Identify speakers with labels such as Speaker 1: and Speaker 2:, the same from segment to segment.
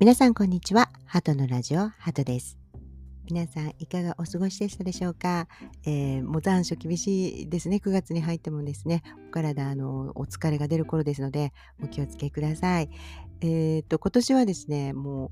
Speaker 1: 皆さんこんにちは。ハトのラジオ、ハトです。皆さんいかがお過ごしでしたでしょうか、えー、もう残暑厳しいですね。9月に入ってもですね、お体あのお疲れが出る頃ですので、お気をつけください。えっ、と、今年はですね、もう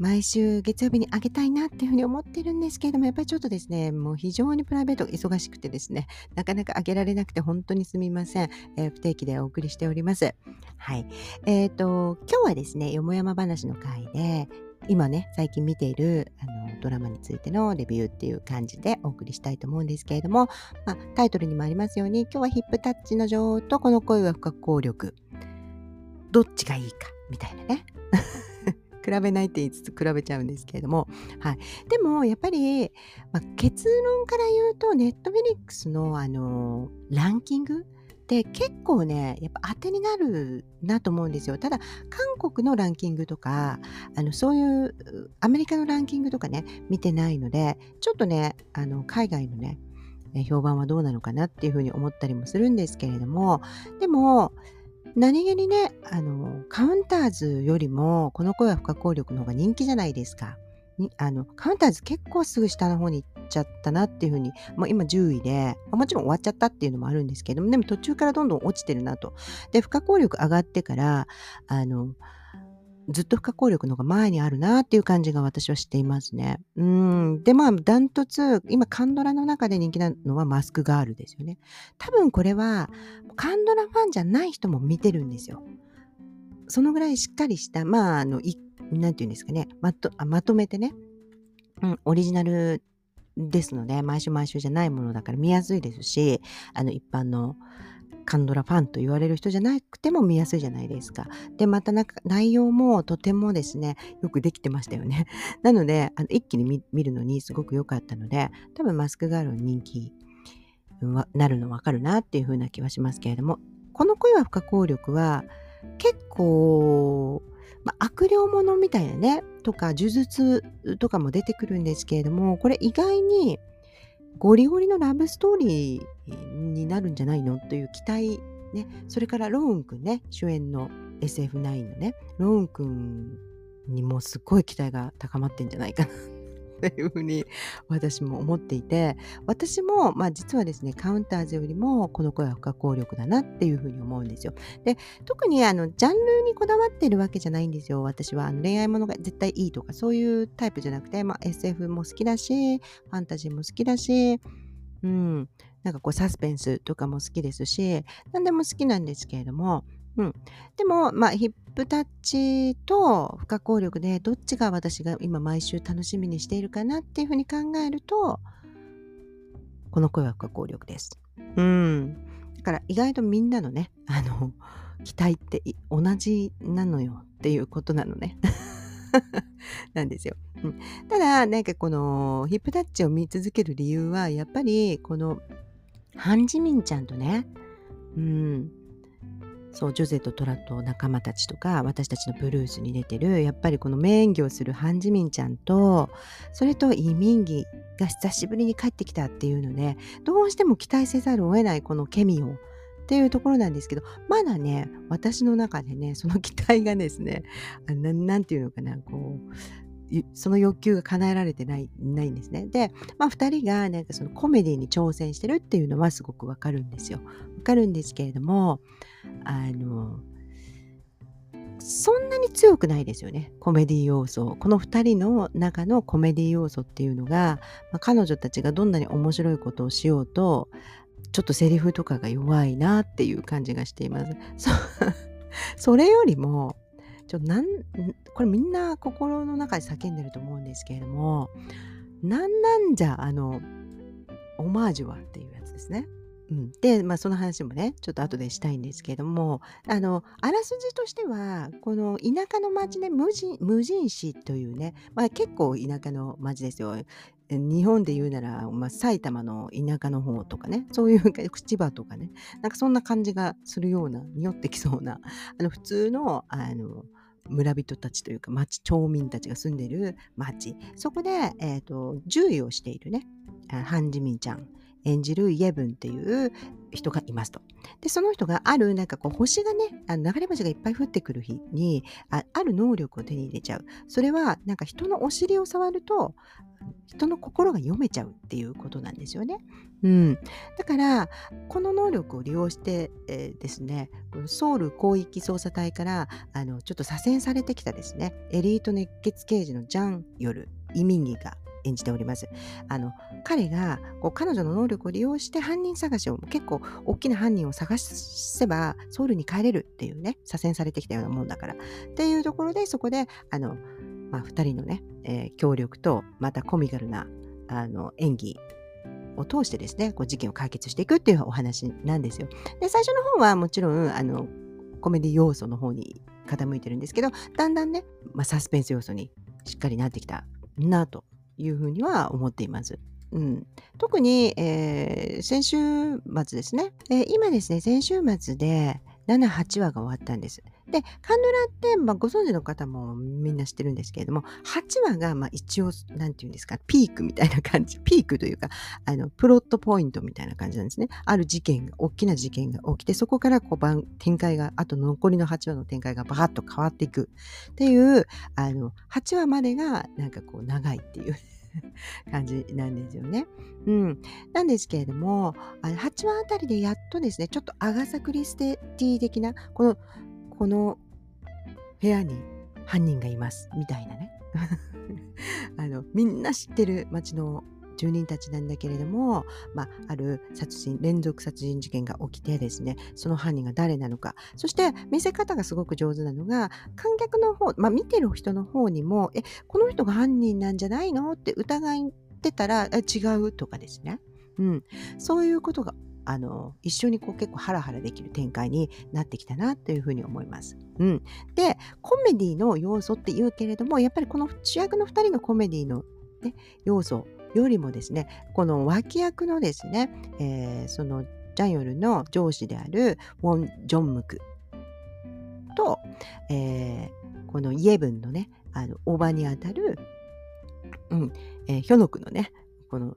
Speaker 1: 毎週月曜日にあげたいなっていうふうに思ってるんですけれども、やっぱりちょっとですね、もう非常にプライベート忙しくてですね、なかなかあげられなくて本当にすみません。えー、不定期でお送りしております。はい。えっ、ー、と、今日はですね、よもやま話の回で、今ね、最近見ているあのドラマについてのレビューっていう感じでお送りしたいと思うんですけれども、まあ、タイトルにもありますように、今日はヒップタッチの女王とこの声は不可抗力。どっちがいいか、みたいなね。比べないって言いつつ比べちゃうんですけれども、はい、でもやっぱり、まあ、結論から言うとネットフィリックスのあのランキングって結構ねやっぱ当てになるなと思うんですよ。ただ韓国のランキングとかあのそういうアメリカのランキングとかね見てないのでちょっとねあの海外のね評判はどうなのかなっていうふうに思ったりもするんですけれども。でも何気にね、あの、カウンターズよりも、この声は不可抗力の方が人気じゃないですか。あのカウンターズ結構すぐ下の方に行っちゃったなっていうふうに、もう今10位で、もちろん終わっちゃったっていうのもあるんですけども、でも途中からどんどん落ちてるなと。で、不可抗力上がってから、あの、ずっと不可抗力の方が前にあるなっていう感じが私はしていますね。うん。で、まあ、ダントツ、今、カンドラの中で人気なのはマスクガールですよね。多分これは、カンドラファンじゃない人も見てるんですよ。そのぐらいしっかりした、まあ、あの、いなんていうんですかね、まとまとめてね、うん、オリジナルですので、毎週毎週じゃないものだから見やすいですし、あの、一般の、カンドラファンと言われる人じゃなくても見やすいじゃないですか。で、またなんか内容もとてもですね、よくできてましたよね。なので、あの一気に見るのにすごく良かったので、多分マスクガールの人気なるのわかるなっていう風な気はしますけれども、この声は不可抗力は結構、まあ、悪霊ものみたいなね、とか呪術とかも出てくるんですけれども、これ意外にゴリゴリのラブストーリーになるんじゃないの？という期待、ね、それからローンくんね、主演の SF9 のね、ローンくんにもすごい期待が高まってんじゃないかな。っていうふうに私も思っていて私も、まあ、実はですねカウンターズよりもこの声は不可抗力だなっていうふうに思うんですよ。で特にあのジャンルにこだわってるわけじゃないんですよ私はあの恋愛ものが絶対いいとかそういうタイプじゃなくて、まあ、SF も好きだしファンタジーも好きだしうんなんかこうサスペンスとかも好きですし何でも好きなんですけれどもうん。でも、まあ、ヒップタッチと不可抗力でどっちが私が今毎週楽しみにしているかなっていうふうに考えると、この声は不可抗力です。うん。だから意外とみんなのね、あの、期待って同じなのよっていうことなのね。なんですよ。うん、ただ、なんかこのヒップタッチを見続ける理由は、やっぱりこのハンジミンちゃんとね、うん、そうジョゼとトラと仲間たちとか私たちのブルースに出てるやっぱりこの名演技をするハン・ジミンちゃんとそれとイ・ミンギが久しぶりに帰ってきたっていうのでどうしても期待せざるを得ないこのケミをっていうところなんですけどまだね私の中でねその期待がですね何て言うのかなこうその欲求が叶えられてないないんですね。で、まあ、2人がなんかそのコメディに挑戦してるっていうのはすごくわかるんですよ。わかるんですけれどもあのそんなに強くないですよねコメディ要素この2人の中のコメディ要素っていうのが、まあ、彼女たちがどんなに面白いことをしようとちょっとセリフとかが弱いなっていう感じがしています。そ それよりもちょなんこれみんな心の中で叫んでると思うんですけれどもなんなんじゃあのオマージュはっていうやつですね。うん、で、まあ、その話もねちょっと後でしたいんですけれどもあのあらすじとしてはこの田舎の町で無人無人市というね、まあ、結構田舎の町ですよ。日本で言うなら、まあ、埼玉の田舎の方とかねそういう千葉とかねなんかそんな感じがするような匂ってきそうなあの普通のあの村人たちというか町町民たちが住んでる町。そこで、えーと、獣医をしているねハン・ジミンちゃん。演じるイエブンっていう人がいますと。で、その人がある、なんかこう、星がね、あの流れ星がいっぱい降ってくる日にあ、ある能力を手に入れちゃう。それは、なんか人のお尻を触ると、人の心が読めちゃうっていうことなんですよね。うん。だから、この能力を利用して、えー、ですね、ソウル広域捜査隊から、あの、ちょっと左遷されてきたですね、エリート熱血刑事のジャン・ヨル、イミンギが演じております。あの彼がこう彼女の能力を利用して犯人探しを結構大きな犯人を探せばソウルに帰れるっていうね左遷されてきたようなもんだからっていうところでそこであの、まあ、2人のね、えー、協力とまたコミカルなあの演技を通してですねこう事件を解決していくっていうお話なんですよ。で最初の方はもちろんあのコメディ要素の方に傾いてるんですけどだんだんね、まあ、サスペンス要素にしっかりなってきたなというふうには思っています。うん、特に、えー、先週末ですね、えー、今ですね、先週末で7、8話が終わったんです。で、カンドラって、まあ、ご存知の方もみんな知ってるんですけれども、8話が、まあ、一応、なんていうんですか、ピークみたいな感じ、ピークというか、あの、プロットポイントみたいな感じなんですね。ある事件が、大きな事件が起きて、そこからこう展開が、あと残りの8話の展開がバーッと変わっていくっていう、あの、8話までが、なんかこう、長いっていう。感じなんですよね。うん。なんですけれども、あの8話あたりでやっとですね、ちょっとアガサ・クリスティ的な、この、この部屋に犯人がいます、みたいなね。あの、みんな知ってる街の住人たちなんだけれども、まあ、ある殺人連続殺人事件が起きてですねその犯人が誰なのか。そして見せ方がすごく上手なのが観客の方、まあ、見てる人の方にもえこの人が犯人なんじゃないの？って疑ってたら違うとかですね、うん、そういうことがあの一緒にこう結構ハラハラできる展開になってきたなというふうに思います。うん、でコメディの要素って言うけれどもやっぱりこの主役の2人のコメディの、ね、要素よりもですねこの脇役のですね、えー、そのジャンヨルの上司であるウォン・ジョンムクと、えー、このイエブンのねあのおばにあたる、うんえー、ヒョノクのねこの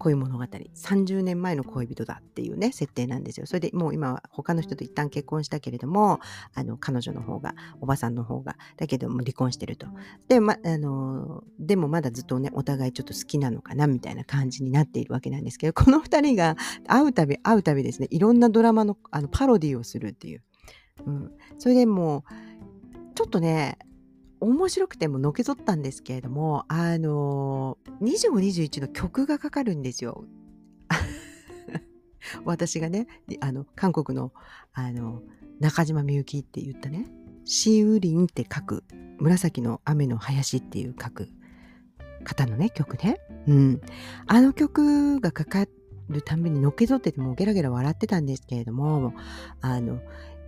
Speaker 1: 恋物語。30年前の恋人だっていうね設定なんですよ。それでもう今は他の人と一旦結婚したけれどもあの彼女の方がおばさんの方がだけども離婚してると。で,、ま、あのでもまだずっとねお互いちょっと好きなのかなみたいな感じになっているわけなんですけどこの2人が会うたび会うたびですねいろんなドラマのあのパロディをするっていう、うん、それでもうちょっとね面白くてものけぞったんですけれども、あのー、25、21の曲がかかるんですよ。私がね、あの、韓国の、あの、中島みゆきって言ったね、シーウリンって書く、紫の雨の林っていう書く方のね、曲ね。うん。あの曲がかかるたびにのけぞっててもうゲラゲラ笑ってたんですけれども、あの、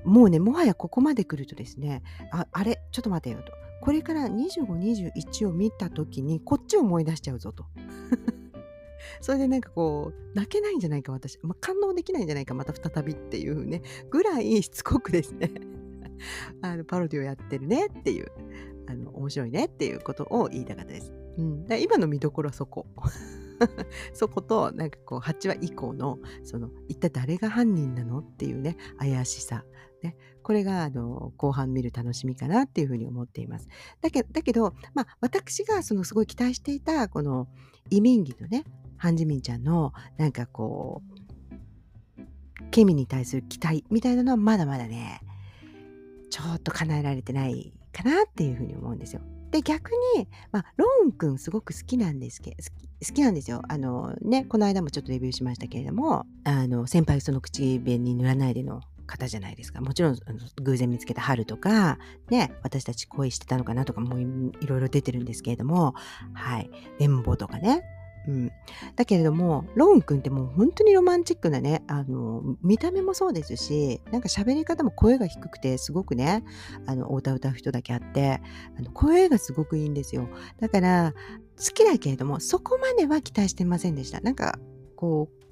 Speaker 1: もうね、もはやここまで来るとですね、あ、あれ、ちょっと待てよと。これから2521を見た時にこっちを思い出しちゃうぞと。それでなんかこう泣けないんじゃないか私、まあ、感動できないんじゃないかまた再びっていうねぐらいしつこくですね あのパロディをやってるねっていうあの面白いねっていうことを言いたかったです。うん、今の見どころはそこ。そことなんかこう8話以降のその一体誰が犯人なのっていうね怪しさね、これがあの後半見る楽しみかなっていうふうに思っています。だけだけど、まあ、私がそのすごい期待していたこの移民義のねハン・ジミンちゃんのなんかこうケミに対する期待みたいなのはまだまだねちょっと叶えられてないかなっていうふうに思うんですよ。で逆に、まあ、ローン君すごく好きなんですけど好きなんですよ。あのねこの間もちょっとレビューしましたけれどもあの先輩その口紅塗らないでの方じゃないですか。もちろん偶然見つけた春とか、ね、私たち恋してたのかなとかもいろいろ出てるんですけれども、はい、連邦とかね。うん、だけれどもローン君ってもう本当にロマンチックなねあの見た目もそうですしなんか喋り方も声が低くてすごくねあのお歌歌う人だけあってあの声がすごくいいんですよだから好きだけれどもそこまでは期待してませんでしたなんかこう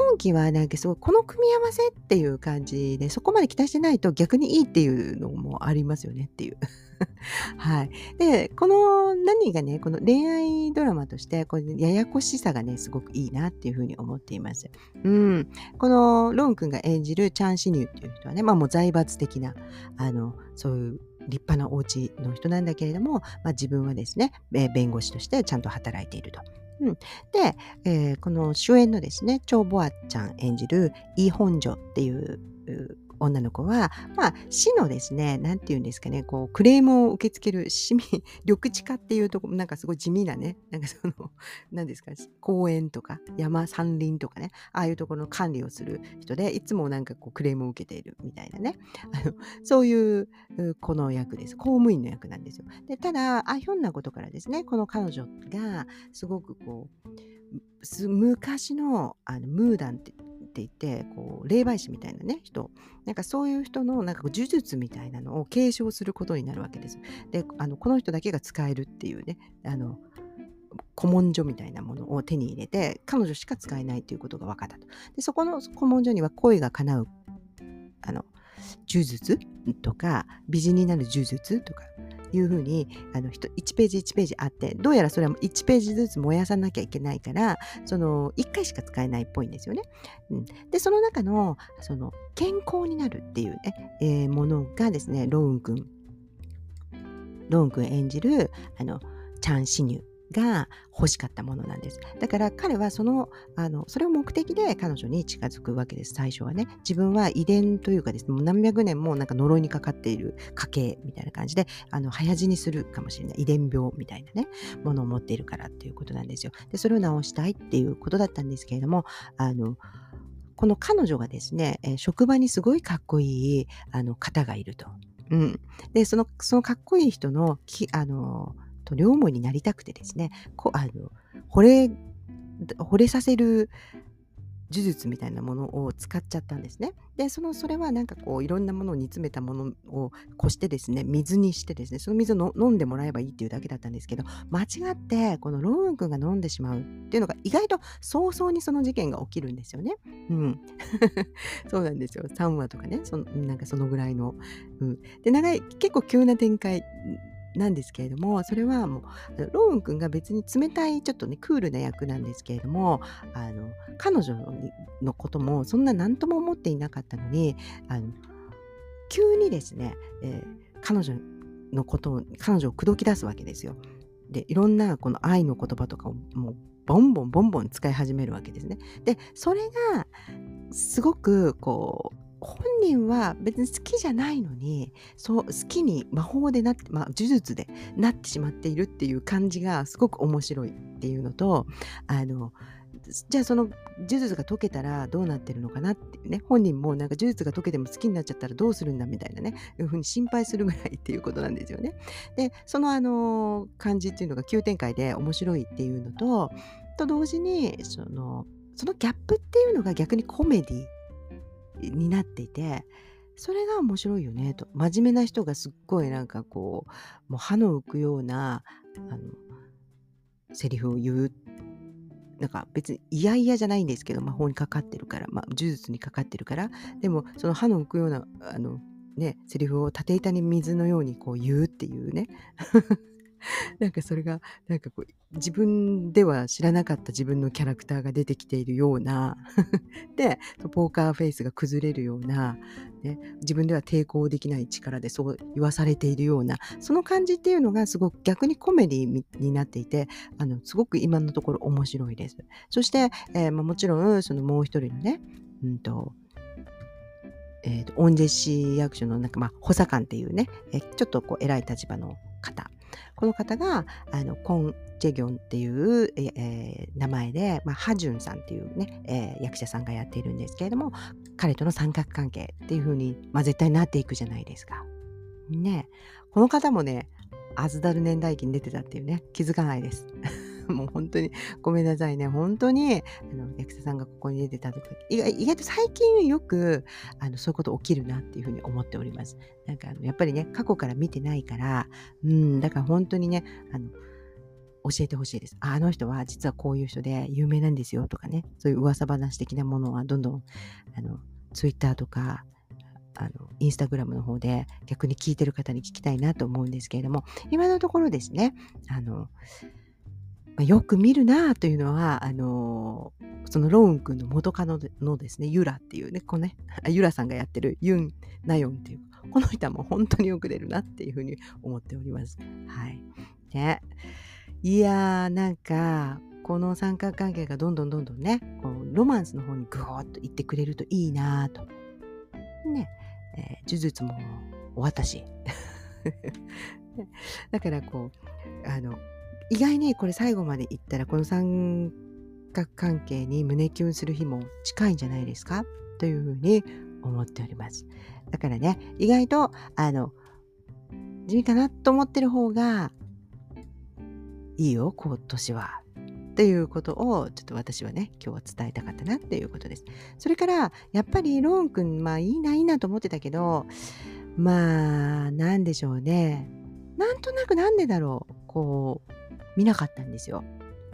Speaker 1: 今期はなんかすごいこの組み合わせっていう感じでそこまで期待してないと逆にいいっていうのもありますよねっていう。はい。で、この何がね、この恋愛ドラマとして、これややこしさがね、すごくいいなっていうふうに思っています。うん。このロン君が演じるチャン・シニューっていう人はね、まあもう財閥的な、あの、そういう立派なお家の人なんだけれども、まあ、自分はですね、えー、弁護士としてちゃんと働いていると。うん、で、えー、この主演のですね、チョー・ボアちゃん演じるイ・ホンジョっていう女の子は、まあ、市のですね、なんて言うんですかね、こう、クレームを受け付ける市民、緑地化っていうとこ、なんかすごい地味なね、なんかその、何ですか、公園とか山、山林とかね、ああいうところの管理をする人で、いつもなんかこう、クレームを受けているみたいなね、あのそういう、この役です。公務員の役なんですよ。で、ただ、あ、ひょんなことからですね、この彼女が、すごくこう、昔のあのムーダンってっていてこう霊媒師みたいなね人なんかそういう人のなんか呪術みたいなのを継承することになるわけです。であのこの人だけが使えるっていうねあの古文書みたいなものを手に入れて彼女しか使えないということが分かったと。でそこの古文書には恋が叶うあの呪術とか美人になる呪術とかいうふうにあの1ページ1ページあってどうやらそれは1ページずつ燃やさなきゃいけないからその1回しか使えないっぽいんですよね。うん、でその中のその健康になるっていうね、えー、ものがですねローン君。ローン君演じるあのチャン・シニュー。が欲しかったものなんです。だから彼はその、あの、それを目的で彼女に近づくわけです、最初はね。自分は遺伝というかですね、もう何百年もなんか呪いにかかっている家系みたいな感じで、あの、早死にするかもしれない遺伝病みたいなね、ものを持っているからっていうことなんですよ。で、それを治したいっていうことだったんですけれども、あの、この彼女がですね、え職場にすごいかっこいいあの方がいると。うん。で、その、そのかっこいい人の、きあの、と両思いになりたくてですね、こあの惚れ、惚れさせる呪術みたいなものを使っちゃったんですね。で、その、それはなんかこう、いろんなものを煮詰めたものをこしてですね、水にしてですね、その水を飲んでもらえばいいっていうだけだったんですけど、間違って、このローン君が飲んでしまうっていうのが意外と早々にその事件が起きるんですよね。うん。そうなんですよ。3話とかね、そのなんかそのぐらいの。うん。で、長い、結構急な展開なんですけれどもそれはもうローン君が別に冷たいちょっとねクールな役なんですけれどもあの彼女のこともそんな何とも思っていなかったのにあの急にですね、えー、彼女のことを彼女を口説き出すわけですよ。でいろんなこの愛の言葉とかをもうボンボンボンボン使い始めるわけですね。でそれがすごくこう本人は別に好きじゃないのにそう好きに魔法でなって、まあ、呪術でなってしまっているっていう感じがすごく面白いっていうのとあのじゃあその呪術が解けたらどうなってるのかなっていうね本人もなんか呪術が解けても好きになっちゃったらどうするんだみたいなねいうふうに心配するぐらいっていうことなんですよね。でそのあの感じっていうのが急展開で面白いっていうのとと同時にそのそのギャップっていうのが逆にコメディになっていてそれが面白いよねと。真面目な人がすっごいなんかこうもう歯の浮くようなあのセリフを言う。なんか別に嫌々じゃないんですけど魔法にかかってるから、まあ、呪術にかかってるから。でもその歯の浮くようなあのねセリフを縦板に水のようにこう言うっていうね。なんかそれがなんかこう自分では知らなかった自分のキャラクターが出てきているような でポーカーフェイスが崩れるような、ね、自分では抵抗できない力でそう言わされているようなその感じっていうのがすごく逆にコメディになっていてあのすごく今のところ面白いです。そして、えーまあ、もちろんそのもう一人のね、うんとえーと、オンジェシー役所のなんか、まあ、補佐官っていうね、えちょっとこう偉い立場の方この方があのコン・ジェギョンっていう、えー、名前で、まあ、ハジュンさんっていうね、えー、役者さんがやっているんですけれども彼との三角関係っていう風に、まあ、絶対なっていくじゃないですか。ねこの方もねアズダル年代記に出てたっていうね気づかないです。もう本当にごめんなさいね。本当にあの役者さんがここに出てたとか意外意外と最近よくあのそういうこと起きるなっていうふうに思っております。なんかあのやっぱりね過去から見てないからうんだから本当にねあの教えてほしいです。あの人は実はこういう人で有名なんですよとかね、そういう噂話的なものはどんどん、あの、ツイッターとか、あの、インスタグラムの方で逆に聞いてる方に聞きたいなと思うんですけれども、今のところですね、あの、まあ、よく見るなあというのは、あのそのローン君の元カノのですね、ユラっていうね、このね、ユラさんがやってるユン・ナヨンっていう、この人はもう本当によく出るなっていうふうに思っております。はい。ね。いやー、なんか、この三角関係がどんどんどんどんね、こうロマンスの方にグーッと行ってくれるといいなと。ね、えー、呪術も終わったし。だからこう、あの、意外にこれ最後まで行ったらこの三角関係に胸キュンする日も近いんじゃないですか？というふうに思っております。だからね、意外と、あの、地味かなと思ってる方がいいよ、今年は。っていうことをちょっと私はね、今日は伝えたかったなっていうことです。それから、やっぱりローンくん、まあいいな、いいなと思ってたけど、まあ、なんでしょうね。なんとなくなんでだろう。こう、見なかったんですよ。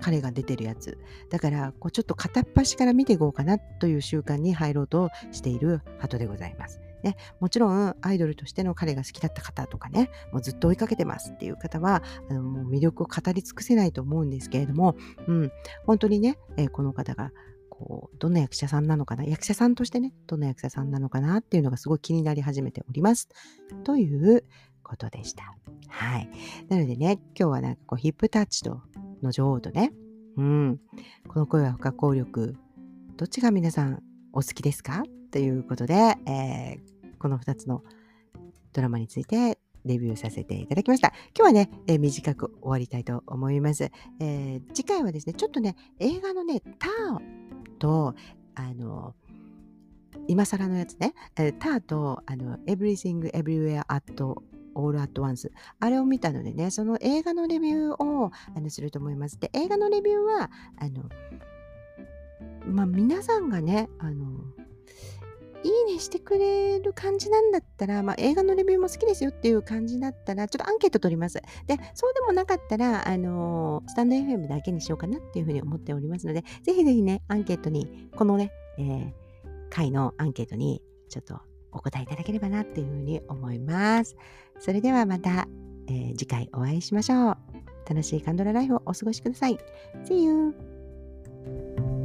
Speaker 1: 彼が出てるやつ。だから、こうちょっと片っ端から見ていこうかなという習慣に入ろうとしている鳩でございます。ね、もちろんアイドルとしての彼が好きだった方とかね、もうずっと追いかけてますっていう方は、あのもう魅力を語り尽くせないと思うんですけれども、うん、本当にね、えー、この方がこうどんな役者さんなのかな？役者さんとしてねどんな役者さんなのかなっていうのがすごい気になり始めておりますということでした。はい。なのでね、今日はなんかこうヒップタッチとの女王とね、うん、この声は不可抗力、どっちが皆さんお好きですか？ということで、えー、この2つのドラマについてレビューさせていただきました。今日はね、えー、短く終わりたいと思います、えー、次回はですね、ちょっとね、映画のね、ターと、あの、今更のやつね、えー、ターと、あの、Everything Everywhere at All at Once あれを見たのでねその映画のレビューをあのすると思いますで映画のレビューはあのまあ皆さんがねあのいいねしてくれる感じなんだったら、まあ、映画のレビューも好きですよっていう感じだったら、ちょっとアンケート取ります。で、そうでもなかったら、あのー、スタンド FM だけにしようかなっていうふうに思っておりますので、ぜひぜひね、アンケートに、このね、えー、回のアンケートに、ちょっとお答えいただければなっていうふうに思います。それではまた、えー、次回お会いしましょう。楽しいカンドラライフをお過ごしください。See you!